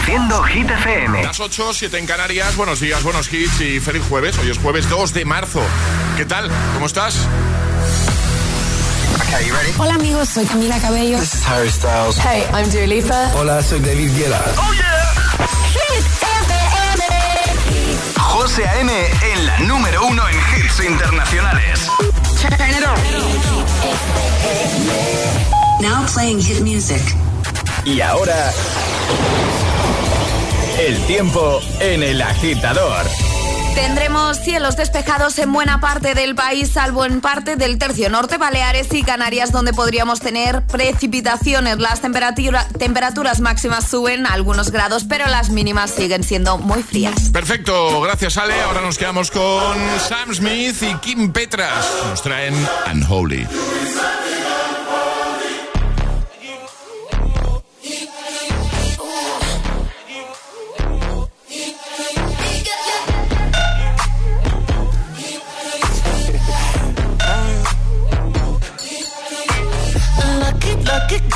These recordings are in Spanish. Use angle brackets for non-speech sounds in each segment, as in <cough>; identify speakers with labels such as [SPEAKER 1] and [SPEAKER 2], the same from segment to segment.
[SPEAKER 1] Reproduciendo Hit FM.
[SPEAKER 2] Las 8, 7 en Canarias. Buenos días, buenos hits y feliz jueves. Hoy es jueves 2 de marzo. ¿Qué tal? ¿Cómo estás?
[SPEAKER 3] Hola amigos, soy Camila Cabello.
[SPEAKER 4] This is Harry Styles.
[SPEAKER 3] Hey, I'm Dua Lipa.
[SPEAKER 5] Hola, soy David Guetta.
[SPEAKER 1] Oh yeah. Hit FM. José A.M. en la número uno en hits internacionales.
[SPEAKER 6] Turn it on. Now playing hit music.
[SPEAKER 1] Y ahora el tiempo en el agitador.
[SPEAKER 7] Tendremos cielos despejados en buena parte del país, salvo en parte del tercio norte, Baleares y Canarias, donde podríamos tener precipitaciones. Las temperaturas máximas suben a algunos grados, pero las mínimas siguen siendo muy frías.
[SPEAKER 2] Perfecto, gracias Ale. Ahora nos quedamos con Sam Smith y Kim Petras. Nos traen Unholy.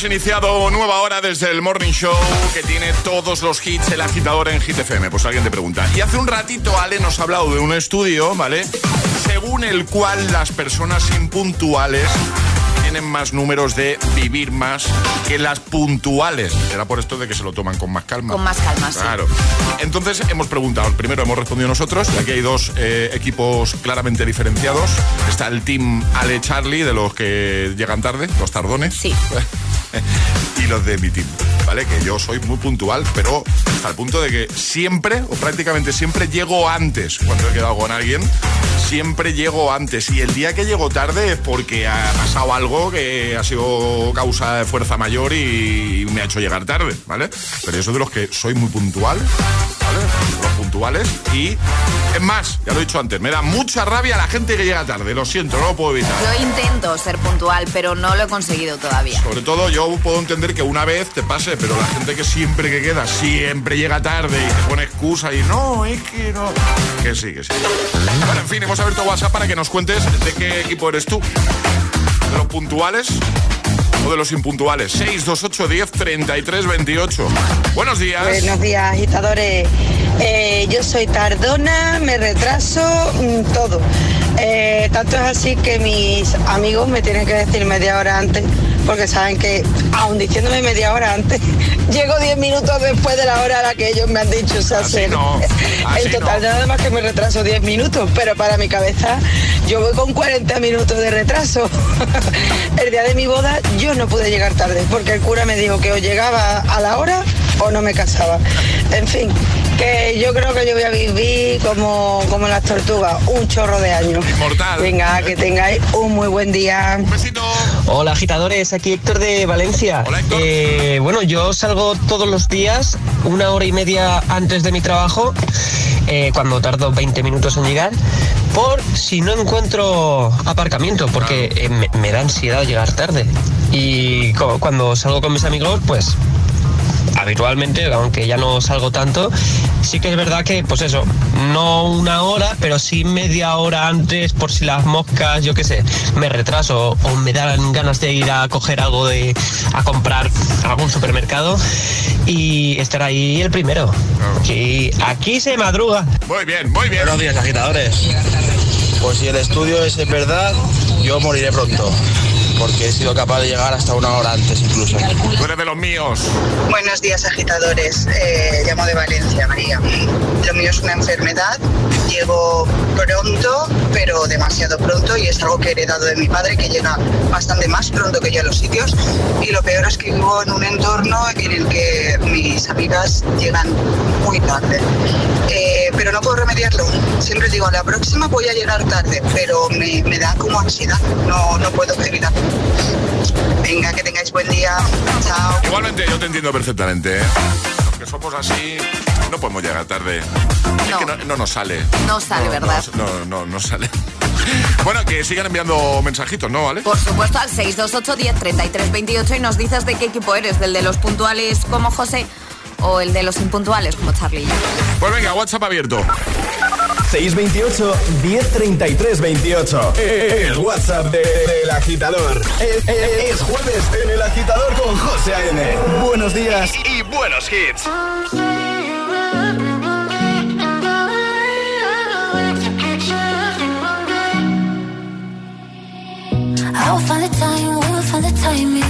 [SPEAKER 2] Hemos iniciado nueva hora desde el Morning Show que tiene todos los hits, el agitador en Hit FM. Pues alguien te pregunta. Y hace un ratito Ale nos ha hablado de un estudio, ¿vale? Según el cual las personas impuntuales tienen más números de vivir más que las puntuales. Era por esto de que se lo toman con más calma.
[SPEAKER 7] Con más calma, sí.
[SPEAKER 2] Claro. Entonces hemos preguntado, primero hemos respondido nosotros, aquí hay dos eh, equipos claramente diferenciados. Está el team Ale Charlie, de los que llegan tarde, los tardones.
[SPEAKER 7] Sí. <laughs>
[SPEAKER 2] y los de mi team, ¿vale? Que yo soy muy puntual, pero hasta el punto de que siempre, o prácticamente siempre, llego antes cuando he quedado con alguien. Siempre llego antes. Y el día que llego tarde es porque ha pasado algo que ha sido causa de fuerza mayor y me ha hecho llegar tarde, ¿vale? Pero soy de los que soy muy puntual, puntuales. Y es más, ya lo he dicho antes, me da mucha rabia la gente que llega tarde. Lo siento, no lo puedo evitar.
[SPEAKER 7] Yo intento ser puntual, pero no lo he conseguido todavía.
[SPEAKER 2] Sobre todo yo puedo entender que una vez te pase, pero la gente que siempre que queda, siempre llega tarde y te pone excusa y no, es que no. Que sí, que sí. Bueno, en fin, hemos abierto WhatsApp para que nos cuentes de qué equipo eres tú. ¿De los puntuales? O de los impuntuales. 628 10 33 28. Buenos días.
[SPEAKER 8] Buenos días, agitadores. Eh, yo soy tardona, me retraso, mm, todo. Eh, tanto es así que mis amigos me tienen que decir media hora antes porque saben que, aun diciéndome media hora antes, <laughs> llego 10 minutos después de la hora a la que ellos me han dicho. O se-
[SPEAKER 2] no, <laughs> así
[SPEAKER 8] en total
[SPEAKER 2] no.
[SPEAKER 8] nada más que me retraso 10 minutos, pero para mi cabeza yo voy con 40 minutos de retraso. <laughs> el día de mi boda yo no pude llegar tarde, porque el cura me dijo que o llegaba a la hora o no me casaba. En fin, que yo creo que yo voy a vivir como, como las tortugas, un chorro de años.
[SPEAKER 2] Inmortal.
[SPEAKER 8] Venga, que tengáis un muy buen día.
[SPEAKER 2] Un besito.
[SPEAKER 4] Hola agitadores, aquí Héctor de Valencia.
[SPEAKER 2] Hola, Héctor.
[SPEAKER 4] Eh, bueno, yo salgo todos los días una hora y media antes de mi trabajo, eh, cuando tardo 20 minutos en llegar, por si no encuentro aparcamiento, porque eh, me, me da ansiedad llegar tarde. Y cuando salgo con mis amigos, pues habitualmente, aunque ya no salgo tanto, sí que es verdad que, pues eso, no una hora, pero sí media hora antes, por si las moscas, yo qué sé, me retraso o me dan ganas de ir a coger algo de, a comprar a algún supermercado y estar ahí el primero. Aquí, aquí se madruga.
[SPEAKER 2] Muy bien, muy bien.
[SPEAKER 5] Buenos días, agitadores. Pues si el estudio es en verdad, yo moriré pronto. Porque he sido capaz de llegar hasta una hora antes incluso.
[SPEAKER 2] Tú eres de los míos.
[SPEAKER 9] Buenos días, agitadores. Eh, llamo de Valencia, María. Lo mío es una enfermedad. Llego pronto, pero demasiado pronto, y es algo que he heredado de mi padre, que llega bastante más pronto que yo a los sitios. Y lo peor es que vivo en un entorno en el que mis amigas llegan muy tarde. Eh, pero no puedo remediarlo. Siempre digo, a la próxima voy a llegar tarde, pero me, me da como ansiedad. No, no puedo evitarlo. Venga, que tengáis buen día. Chao.
[SPEAKER 2] Igualmente yo te entiendo perfectamente, ¿eh? Los que somos así, no podemos llegar tarde. Es
[SPEAKER 7] No.
[SPEAKER 2] que no, no nos sale.
[SPEAKER 7] No sale,
[SPEAKER 2] No,
[SPEAKER 7] ¿verdad?
[SPEAKER 2] No, no, no, no sale. <laughs> Bueno, que sigan enviando mensajitos, ¿no? ¿Vale?
[SPEAKER 7] Por supuesto, al 628 10 33 28 y nos dices de qué equipo eres, del de los puntuales como José o el de los impuntuales como Charlie.
[SPEAKER 2] Pues venga, WhatsApp abierto.
[SPEAKER 10] 628 1033 28. El WhatsApp de- del agitador. Es, es- es jueves en el agitador con José A.M. Buenos días y buenos hits.
[SPEAKER 11] I will find the time, we will find the timing.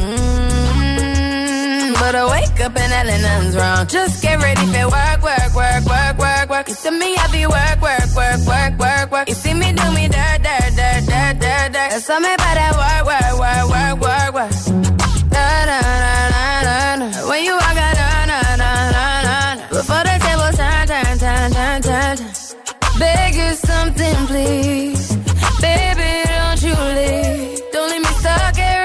[SPEAKER 12] But I wake up and hell nothing's wrong. Just get ready for work, work, work, work, work, work. You see me happy work, work, work, work, work, work. You see me do me dirt, dirt, dirt, dirt, dirt, dirt. There's something about that work, work, work, work, work, work. Da, da, da, da, da, da. When you walk out, da, da, da, da, da. Before the table turn, turn, turn, turn, turn, turn. Beg you something, please. Baby, don't you leave. Don't leave me stuck here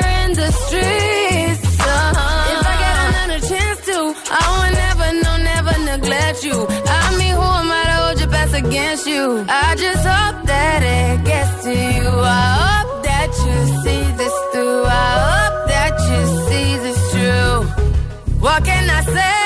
[SPEAKER 12] you. I mean, who am I to hold your best against you? I just hope that it gets to you. I hope that you see this through. I hope that you see this true. What can I say?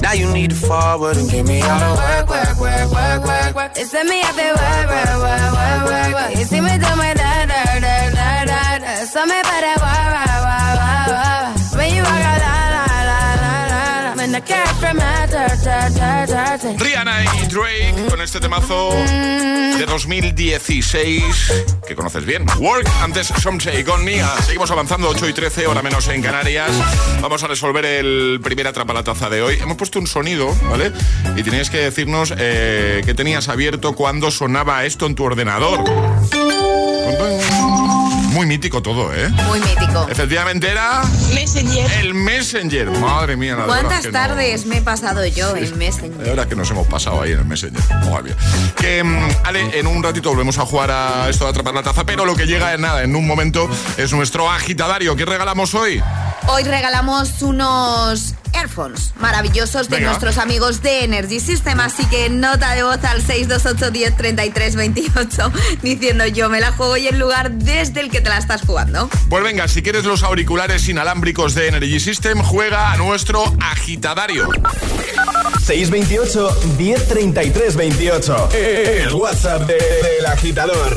[SPEAKER 5] Now you need to forward and give me all the work, work, work, work, work, work.
[SPEAKER 12] It's me up there, work, work, work, work, work, work. You see me do my
[SPEAKER 2] Rihanna y Drake con este temazo de 2016 que conoces bien. Work, antes Somshay con Nia. Seguimos avanzando, 8 y 13, hora menos en Canarias. Vamos a resolver el primer atrapalataza de hoy. Hemos puesto un sonido, ¿vale? Y teníais que decirnos eh, qué tenías abierto cuando sonaba esto en tu ordenador. Muy mítico todo, ¿eh?
[SPEAKER 7] Muy mítico.
[SPEAKER 2] Efectivamente era
[SPEAKER 7] Messenger.
[SPEAKER 2] el Messenger. Madre mía, la
[SPEAKER 7] ¿Cuántas
[SPEAKER 2] que no-
[SPEAKER 7] tardes me he pasado yo en
[SPEAKER 2] de
[SPEAKER 7] Messenger?
[SPEAKER 2] verdad que nos hemos pasado ahí en el Messenger. Mía. Que, mm, Ale, en un ratito volvemos a jugar a esto de atrapar la taza, pero lo que llega en nada, en un momento, es nuestro agitadario. ¿Qué regalamos hoy?
[SPEAKER 7] Hoy regalamos unos earphones maravillosos de
[SPEAKER 2] Venga.
[SPEAKER 7] nuestros amigos de Energy System, así que nota de voz al 628 10 33 28 diciendo yo me la juego y el lugar desde el que te la estás jugando.
[SPEAKER 2] Pues venga, si quieres los auriculares inalámbricos de Energy System, juega a nuestro agitadario.
[SPEAKER 10] 628 1033 28. El WhatsApp de- del agitador.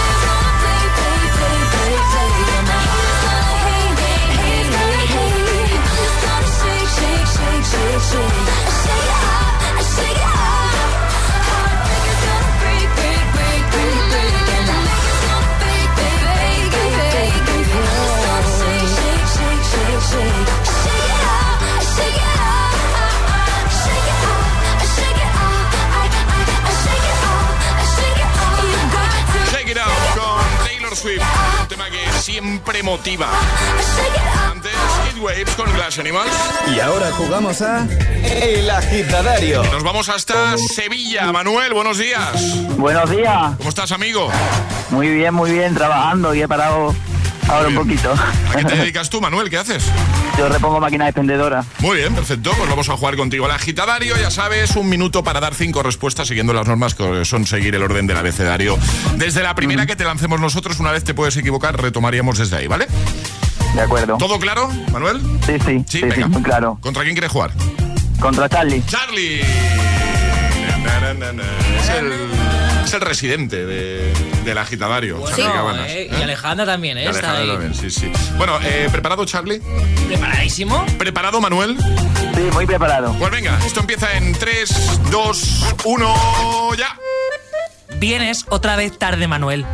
[SPEAKER 2] Siempre motiva. Antes, Heat Waves con Glass Animals.
[SPEAKER 1] Y ahora jugamos a El Agitadario.
[SPEAKER 2] Nos vamos hasta Sevilla. Manuel, buenos días.
[SPEAKER 13] Buenos días.
[SPEAKER 2] ¿Cómo estás, amigo?
[SPEAKER 13] Muy bien, muy bien, trabajando y he parado ahora un poquito.
[SPEAKER 2] ¿A qué te <laughs> dedicas tú, Manuel? ¿Qué haces?
[SPEAKER 13] Yo repongo máquinas expendedoras.
[SPEAKER 2] Muy bien, perfecto. Pues vamos a jugar contigo. El agitadario, ya sabes, un minuto para dar cinco respuestas siguiendo las normas que son seguir el orden del abecedario. Desde la primera que te lancemos nosotros, una vez te puedes equivocar, retomaríamos desde ahí, ¿vale?
[SPEAKER 13] De acuerdo.
[SPEAKER 2] ¿Todo claro, Manuel?
[SPEAKER 13] Sí, sí, sí,
[SPEAKER 2] venga.
[SPEAKER 13] sí, claro.
[SPEAKER 2] ¿Contra quién quieres jugar?
[SPEAKER 13] Contra Charlie.
[SPEAKER 2] Charlie. Na, na, na, na. Es el, es el residente de- del agitadario.
[SPEAKER 14] Bueno,
[SPEAKER 2] Charlie Cabanas,
[SPEAKER 14] eh,
[SPEAKER 2] ¿eh?
[SPEAKER 14] Y Alejandra también, ¿eh?
[SPEAKER 2] Y
[SPEAKER 14] ahí.
[SPEAKER 2] también, sí, sí. Bueno, eh, ¿preparado, Charlie?
[SPEAKER 14] ¿Preparadísimo?
[SPEAKER 2] ¿Preparado, Manuel?
[SPEAKER 13] Sí, muy preparado.
[SPEAKER 2] Pues venga, esto empieza en 3, 2, 1, ya.
[SPEAKER 14] Vienes otra vez tarde, Manuel.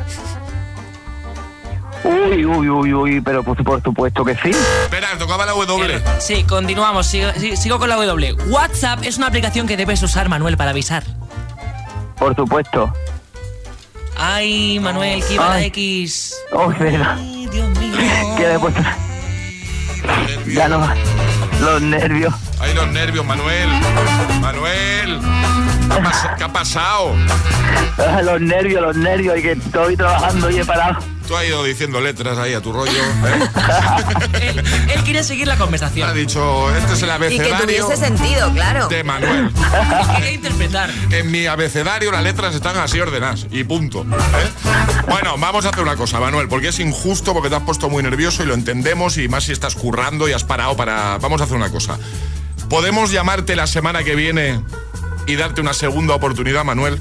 [SPEAKER 13] Uy, uy, uy, uy, pero por, por supuesto que sí.
[SPEAKER 2] Espera, tocaba la W.
[SPEAKER 14] Sí, continuamos. Sigo, sí, sigo con la W. WhatsApp es una aplicación que debes usar, Manuel, para avisar.
[SPEAKER 13] Por supuesto.
[SPEAKER 14] Ay, Manuel, que iba la
[SPEAKER 13] Ay.
[SPEAKER 14] X.
[SPEAKER 13] Oh, verdad. <laughs> Que después... Ya no Los nervios.
[SPEAKER 2] Ay, los nervios, Manuel. Manuel. ¿Qué ha, pas- qué ha pasado? <laughs>
[SPEAKER 13] Los nervios, los nervios, y que estoy trabajando y he parado.
[SPEAKER 2] Tú has ido diciendo letras ahí a tu rollo. ¿eh? <laughs>
[SPEAKER 14] Él quiere seguir la conversación.
[SPEAKER 2] Ha dicho, este es el
[SPEAKER 7] Y que
[SPEAKER 2] abecedario
[SPEAKER 7] tuviese sentido, claro.
[SPEAKER 2] de Manuel. <laughs>
[SPEAKER 14] Quería interpretar.
[SPEAKER 2] En mi abecedario las letras están así ordenadas y punto. ¿eh? Bueno, vamos a hacer una cosa, Manuel, porque es injusto, porque te has puesto muy nervioso y lo entendemos y más si estás currando y has parado para... Vamos a hacer una cosa. ¿Podemos llamarte la semana que viene y darte una segunda oportunidad, Manuel?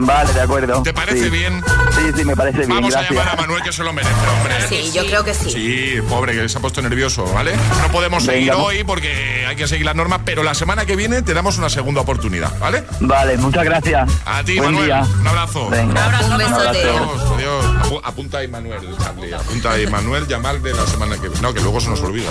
[SPEAKER 13] Vale, de acuerdo.
[SPEAKER 2] ¿Te parece
[SPEAKER 13] Sí.
[SPEAKER 2] bien?
[SPEAKER 13] Sí, sí, me parece bien.
[SPEAKER 2] Vamos a
[SPEAKER 13] gracias.
[SPEAKER 2] llamar a Manuel que se lo merece, hombre.
[SPEAKER 7] Sí, yo creo que sí.
[SPEAKER 2] Sí, pobre, que se ha puesto nervioso, ¿vale? No podemos
[SPEAKER 13] Venga,
[SPEAKER 2] seguir hoy porque hay que seguir las normas, pero la semana que viene te damos una segunda oportunidad, ¿vale?
[SPEAKER 13] Vale, muchas gracias.
[SPEAKER 2] A ti,
[SPEAKER 13] Buen
[SPEAKER 2] Manuel.
[SPEAKER 13] día.
[SPEAKER 2] Un abrazo.
[SPEAKER 13] Venga.
[SPEAKER 7] Un besote.
[SPEAKER 2] Adiós, adiós. Apu- Apunta ahí, Manuel, Charlie. Apunta ahí, Manuel, llamar de la semana que viene. No, que luego se nos olvida.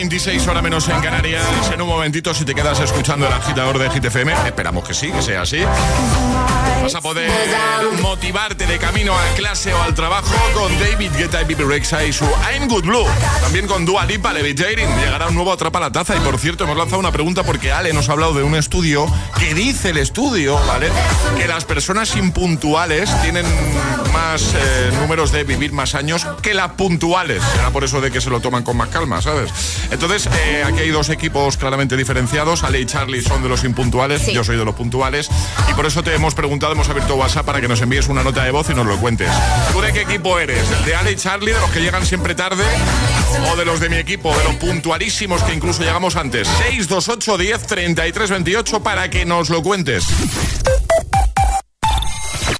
[SPEAKER 2] 8.26 hora menos en Canarias. En un momentito, si te quedas escuchando el agitador de GTFM, esperamos que sí, que sea así. Vas a poder motivarte de camino a clase o al trabajo con David Guetta y Bibi Rexa y su I'm Good Blue. También con Dua Lipa, Levitating. Llegará un nuevo Atrapa la Taza. Y por cierto, hemos lanzado una pregunta porque Ale nos ha hablado de un estudio que dice el estudio, ¿vale? Que las personas impuntuales tienen más eh, números de vivir más años que las puntuales. Será por eso de que se lo toman con más calma, ¿sabes? Entonces, eh, aquí hay dos equipos claramente diferenciados. Ale y Charlie son de los impuntuales, yo soy de los puntuales. Y por eso te hemos preguntado, hemos abierto WhatsApp para que nos envíes una nota de voz y nos lo cuentes. ¿Tú de qué equipo eres? ¿El de Ale y Charlie, de los que llegan siempre tarde? ¿O de los de mi equipo, de los puntualísimos que incluso llegamos antes? 628 10 33 28 para que nos lo cuentes.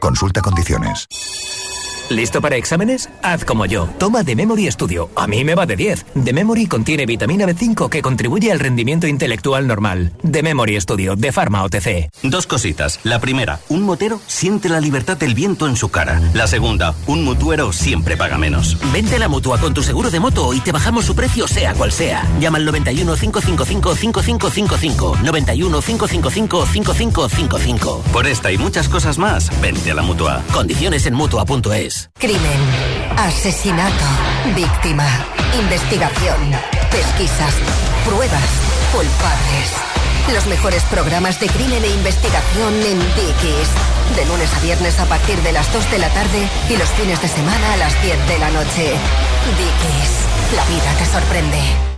[SPEAKER 15] Consulta condiciones.
[SPEAKER 16] ¿Listo para exámenes? Haz como yo. Toma The Memory Studio. A mí me va de 10. The Memory contiene vitamina B5 que contribuye al rendimiento intelectual normal. The Memory Studio de Pharma OTC.
[SPEAKER 17] Dos cositas. La primera, un motero siente la libertad del viento en su cara. La segunda, un mutuero siempre paga menos.
[SPEAKER 18] Vente a la mutua con tu seguro de moto y te bajamos su precio sea cual sea. Llama al 91 555 5555. 91 555 5555.
[SPEAKER 17] Por esta y muchas cosas más, vente a la mutua.
[SPEAKER 18] Condiciones en mutua.es.
[SPEAKER 19] Crimen, asesinato, víctima, investigación, pesquisas, pruebas, culpables. Los mejores programas de crimen e investigación en Dickies. De lunes a viernes a partir de las 2 de la tarde y los fines de semana a las 10 de la noche. Dickies, la vida te sorprende.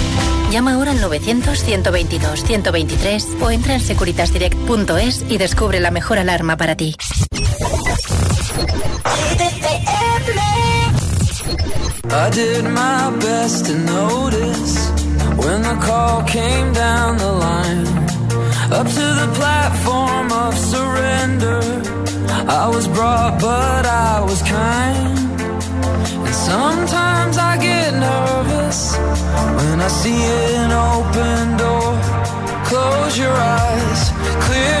[SPEAKER 20] Llama ahora al 900-122-123 o entra en securitasdirect.es y descubre la mejor alarma para ti.
[SPEAKER 21] I did my best to notice when the call came down the line. Up to the platform of surrender. I was brought, but I was kind. And sometimes I see an open door. Close your eyes, clear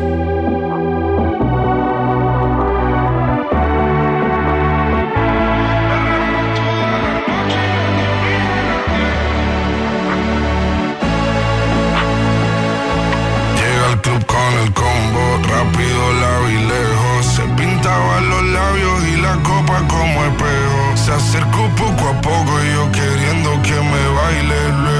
[SPEAKER 22] Llega al club con el combo, rápido, lado y lejos, se pintaba los labios y la copa como espejo, se acercó poco a poco y yo queriendo que me baile.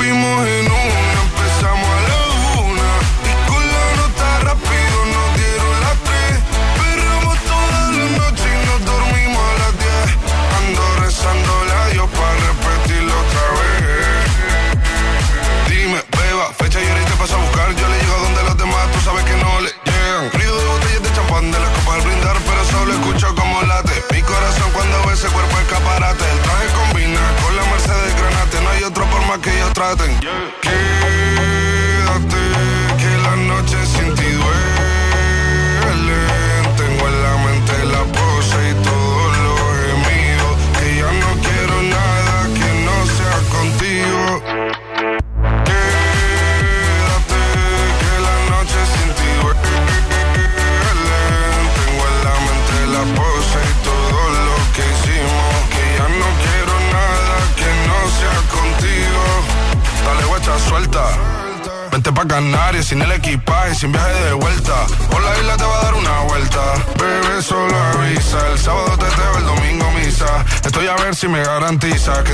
[SPEAKER 22] fuimos en Yeah.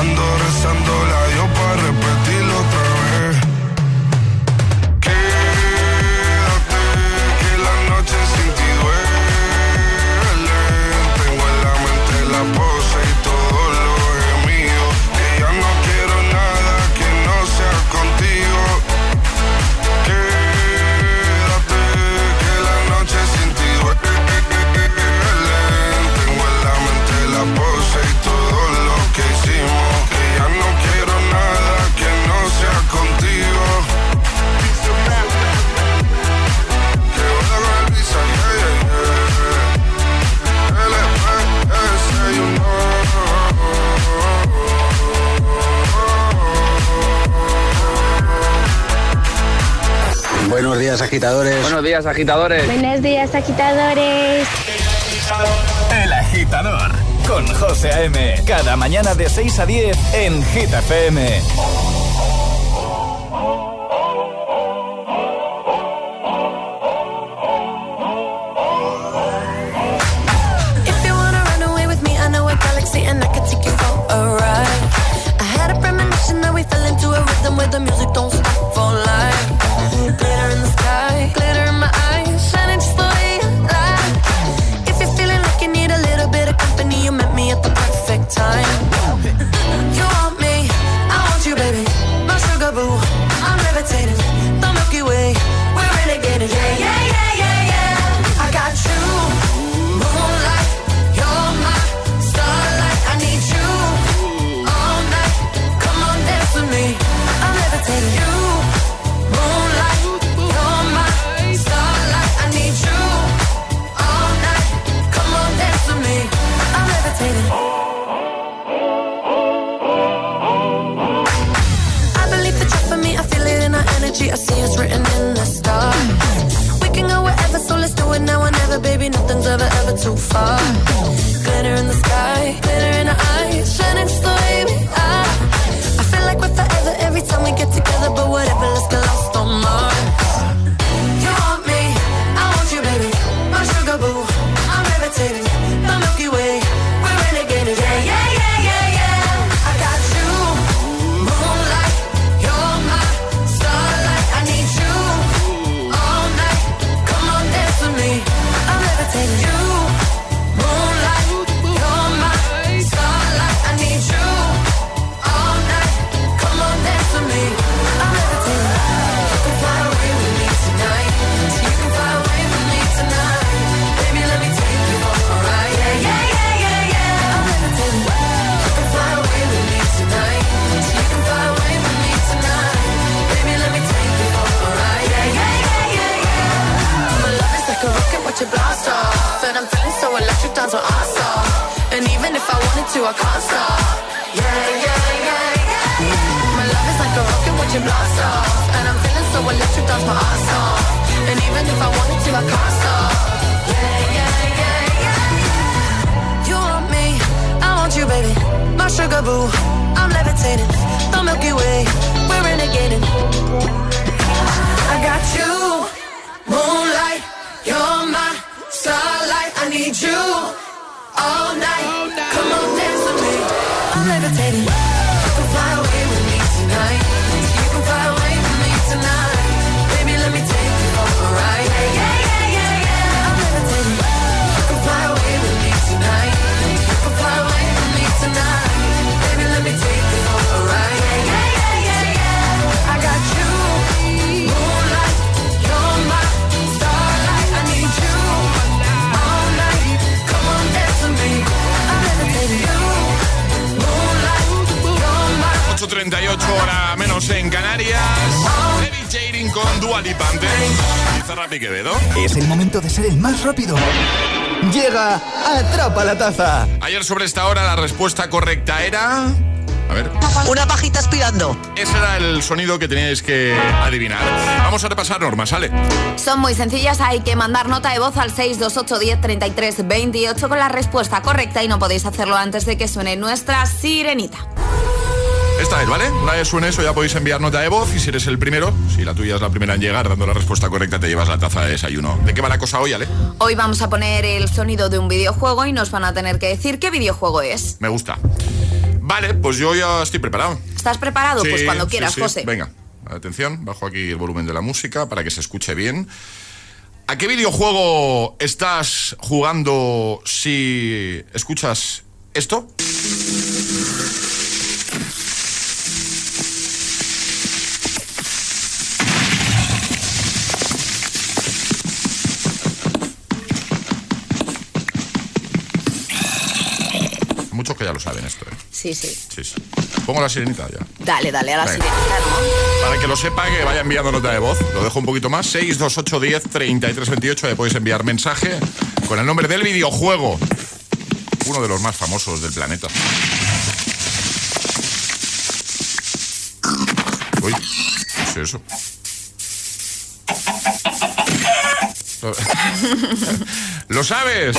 [SPEAKER 22] Ando rezando la Dios para
[SPEAKER 23] repetir días, agitadores.
[SPEAKER 24] Buenos días, agitadores.
[SPEAKER 25] Buenos días, agitadores.
[SPEAKER 10] El agitador con José A.M. Cada mañana de 6 a 10 en Gita FM.
[SPEAKER 12] You.
[SPEAKER 2] Ayer sobre esta hora la respuesta correcta era... A ver.
[SPEAKER 23] Una pajita aspirando.
[SPEAKER 2] Ese era el sonido que teníais que adivinar. Vamos a repasar normas, ¿sale?
[SPEAKER 7] Son muy sencillas, hay que mandar nota de voz al 628 10 33 28 con la respuesta correcta y no podéis hacerlo antes de que suene nuestra sirenita.
[SPEAKER 2] Esta es, ¿vale? Una vez suene eso ya podéis enviar nota de voz y si eres el primero, si la tuya es la primera en llegar dando la respuesta correcta te llevas la taza de desayuno. ¿De qué va la cosa hoy, Ale?
[SPEAKER 7] Hoy vamos a poner el sonido de un videojuego y nos van a tener que decir qué videojuego es.
[SPEAKER 2] Me gusta. Vale, pues yo ya estoy preparado.
[SPEAKER 7] ¿Estás preparado? pues cuando
[SPEAKER 2] sí,
[SPEAKER 7] quieras,
[SPEAKER 2] sí.
[SPEAKER 7] José.
[SPEAKER 2] Venga, atención, bajo aquí el volumen de la música para que se escuche bien. ¿A qué videojuego estás jugando si escuchas esto? Ya lo saben esto, ¿eh?
[SPEAKER 7] Sí, sí.
[SPEAKER 2] Sí, sí. Pongo la sirenita ya.
[SPEAKER 7] Dale, dale a la
[SPEAKER 2] Venga.
[SPEAKER 7] sirenita, ¿no?
[SPEAKER 2] Para que lo sepa, que vaya enviando nota de voz. Lo dejo un poquito más. 628 10 33 28. Le podéis enviar mensaje con el nombre del videojuego. Uno de los más famosos del planeta. Uy, ¿qué es eso? Lo- <laughs> ¿Lo sabes?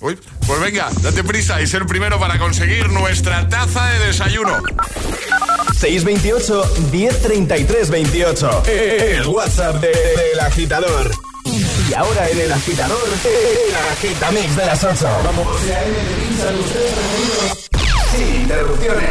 [SPEAKER 2] Uy, pues venga, date prisa y ser primero para conseguir nuestra taza de desayuno.
[SPEAKER 10] 628 1033 28. El WhatsApp de- del agitador. Y ahora en el agitador, el agitamix de las 8. Vamos. Sin interrupciones.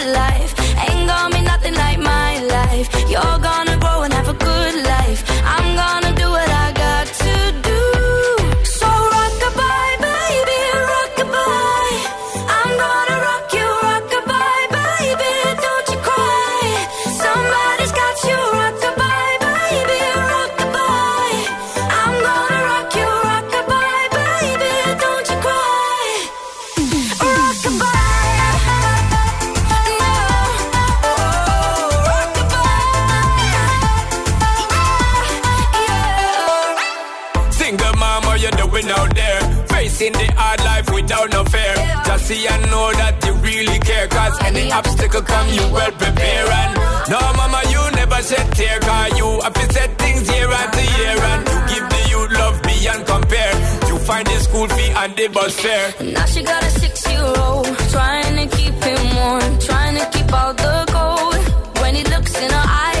[SPEAKER 26] You're gonna
[SPEAKER 24] any obstacle come, you well prepare. And no, mama, you never shed tear. Cause you have set things year after year. And you give the youth love beyond compare. You find the school fee and the bus fare.
[SPEAKER 26] Now she got a six-year-old trying to keep him warm, trying to keep out the cold. When he looks in her eyes,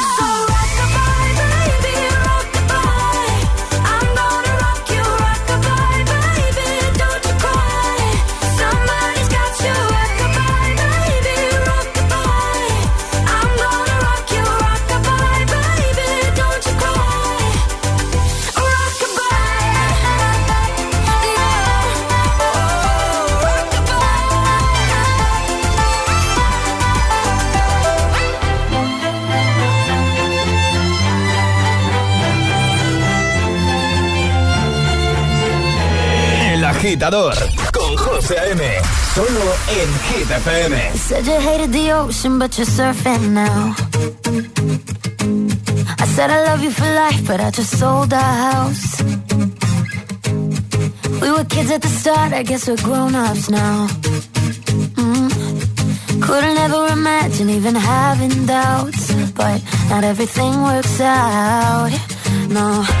[SPEAKER 11] agitador con José A.M. Solo en Hit FM.
[SPEAKER 26] Said you hated the ocean, but you're surfing now. I said I love you for life, but I just sold our house. We were kids at the start, I guess we're grown-ups now. Mm. Couldn't ever imagine even having doubts, but not everything works out. No.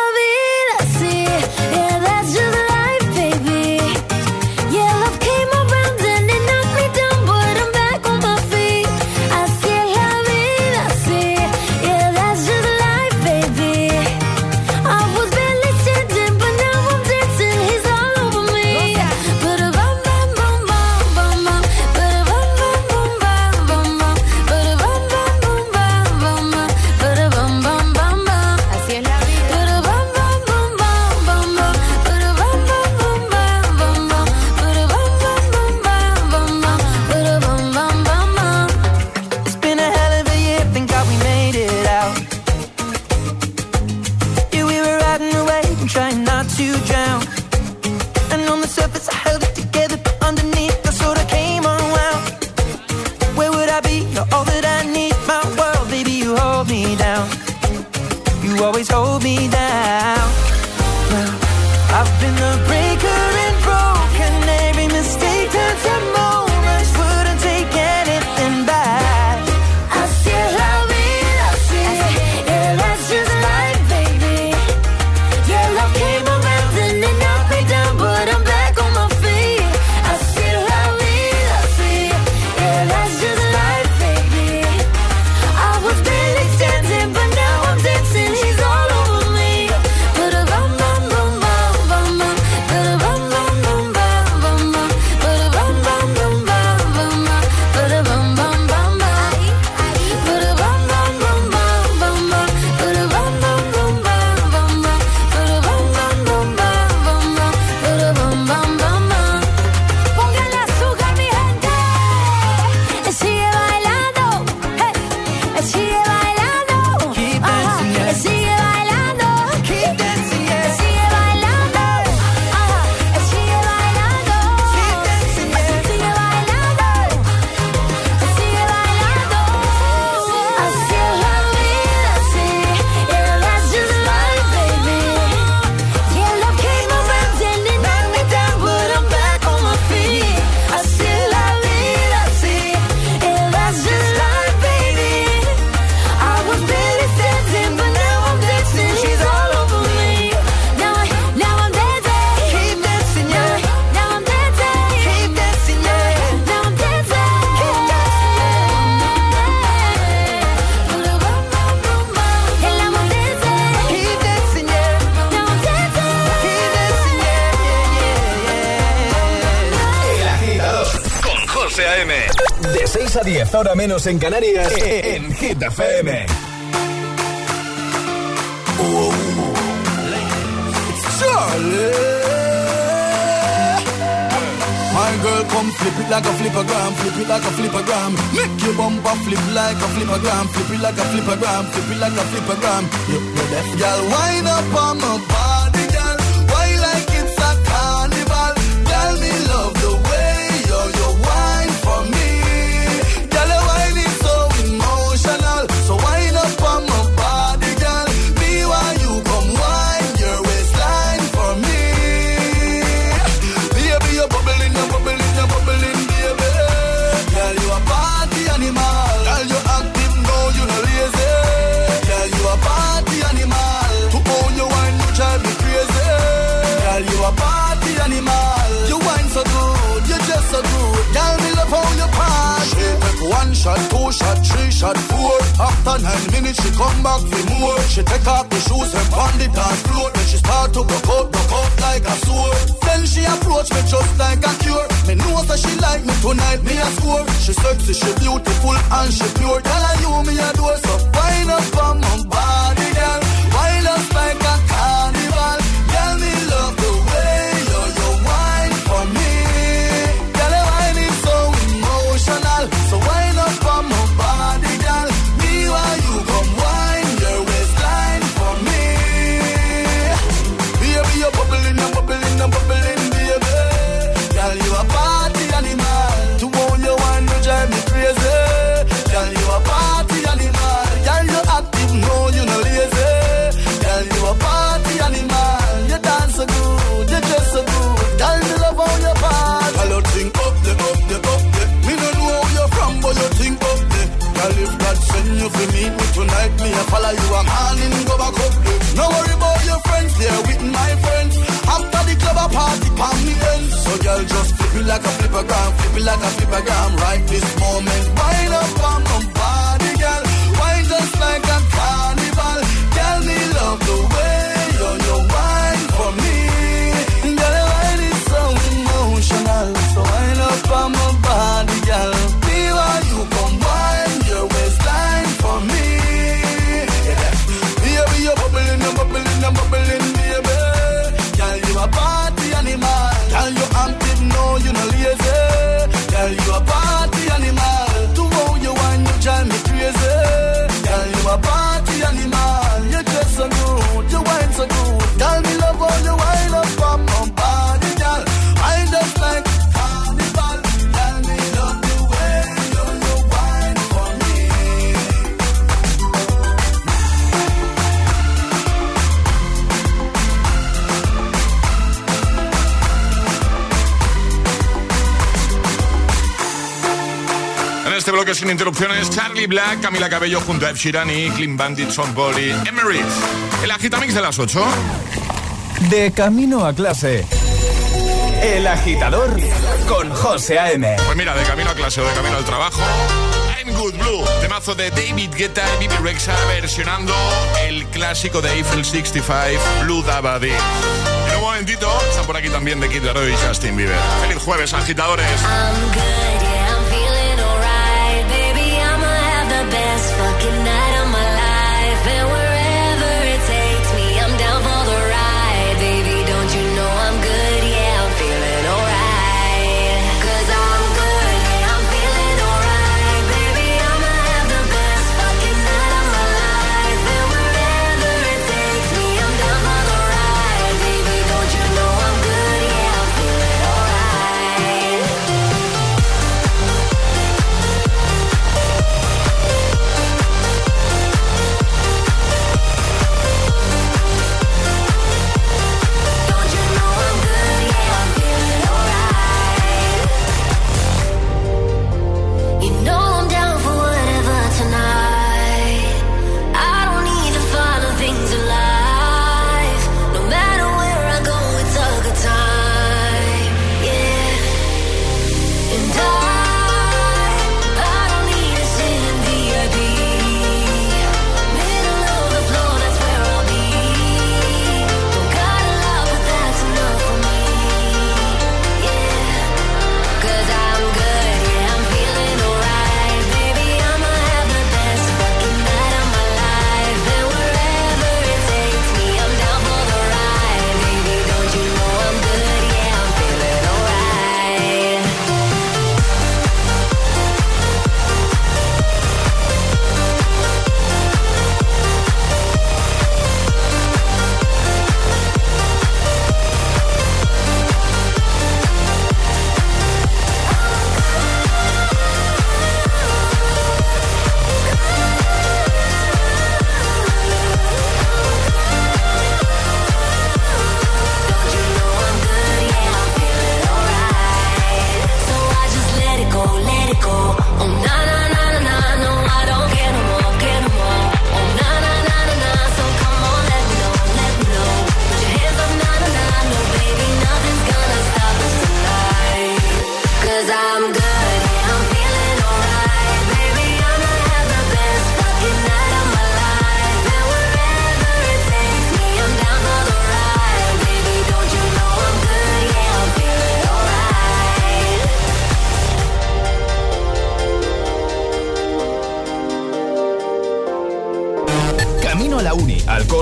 [SPEAKER 11] 10 horas menos en Canarias, e, en Hit FM.
[SPEAKER 27] My girl, come flip it like a flipper gram, flip it like a flipper gram. Make your bumper flip like a flipper gram, flip it like a flipper gram, flip it like a flipper gram. You, you deaf girl, wind up on my back. After nine minutes, she come back for more. She take off the shoes and pound it on floor. Then she start to broke out, broke out like a sword. Then she approach me just like a cure. Me know that she like me tonight, me a score. She sexy, she beautiful and she pure. Tell her you me a do so. Wind up on my body, follow you a morning, go back up. No worry about your friends, they're with my friends. After the club, a party, palm me end. So girl, just flip it like a flipper gram, flip it like a flipper gram. Right this moment,
[SPEAKER 2] interrupciones, Charlie Black, Camila Cabello junto a Ed Sheeran y Clean Bandit, Son Body, Emirates. El agitamix de las 8.
[SPEAKER 1] De camino a clase. El agitador con José A.M.
[SPEAKER 2] Pues mira, de camino a clase o de camino al trabajo. I'm Good Blue, temazo de David Guetta y Bibi Rexa versionando el clásico de Eiffel 65, Blue Dabadi. En un momentito, están por aquí también de Kid Laroi y Justin Bieber. Feliz jueves, agitadores.
[SPEAKER 11] I'm good, best fucking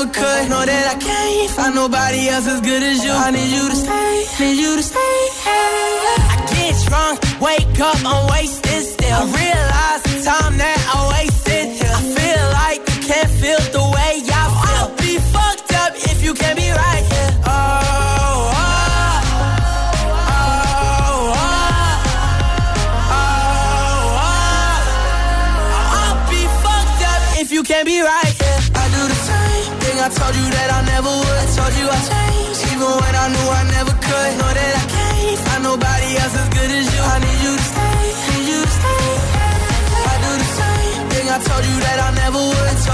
[SPEAKER 28] never could. Know that I can't find nobody else as good as you. I need you to stay, need you to stay. I get drunk, wake up, I'm wasted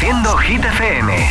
[SPEAKER 10] Reproduciendo Hit FM.